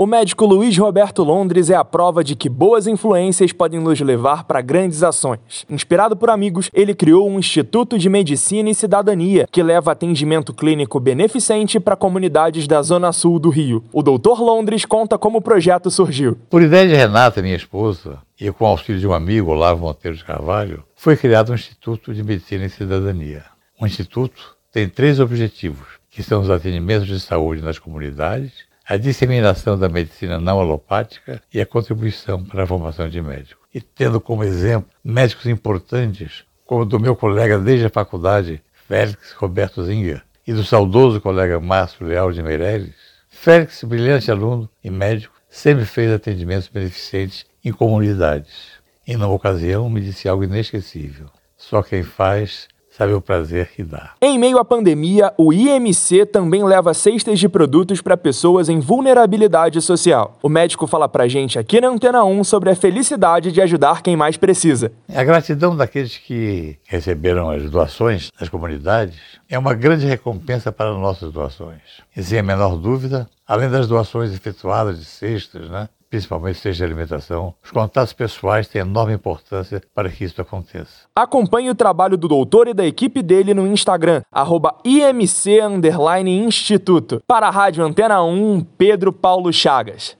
O médico Luiz Roberto Londres é a prova de que boas influências podem nos levar para grandes ações. Inspirado por amigos, ele criou um Instituto de Medicina e Cidadania, que leva atendimento clínico beneficente para comunidades da Zona Sul do Rio. O doutor Londres conta como o projeto surgiu. Por ideia de Renata, minha esposa, e com o auxílio de um amigo, Olavo Monteiro de Carvalho, foi criado um Instituto de Medicina e Cidadania. O Instituto tem três objetivos, que são os atendimentos de saúde nas comunidades, a disseminação da medicina não alopática e a contribuição para a formação de médicos. E tendo como exemplo médicos importantes, como do meu colega desde a faculdade, Félix Roberto Zinga, e do saudoso colega Márcio Leal de Meireles, Félix, brilhante aluno e médico, sempre fez atendimentos beneficentes em comunidades. E, na ocasião, me disse algo inesquecível. Só quem faz sabe o prazer que dá. Em meio à pandemia, o IMC também leva cestas de produtos para pessoas em vulnerabilidade social. O médico fala pra gente aqui na Antena 1 sobre a felicidade de ajudar quem mais precisa. A gratidão daqueles que receberam as doações das comunidades é uma grande recompensa para nossas doações. E sem a menor dúvida, além das doações efetuadas de cestas, né, principalmente seja alimentação, os contatos pessoais têm enorme importância para que isso aconteça. Acompanhe o trabalho do doutor e da equipe dele no Instagram, IMC Instituto. Para a Rádio Antena 1, Pedro Paulo Chagas.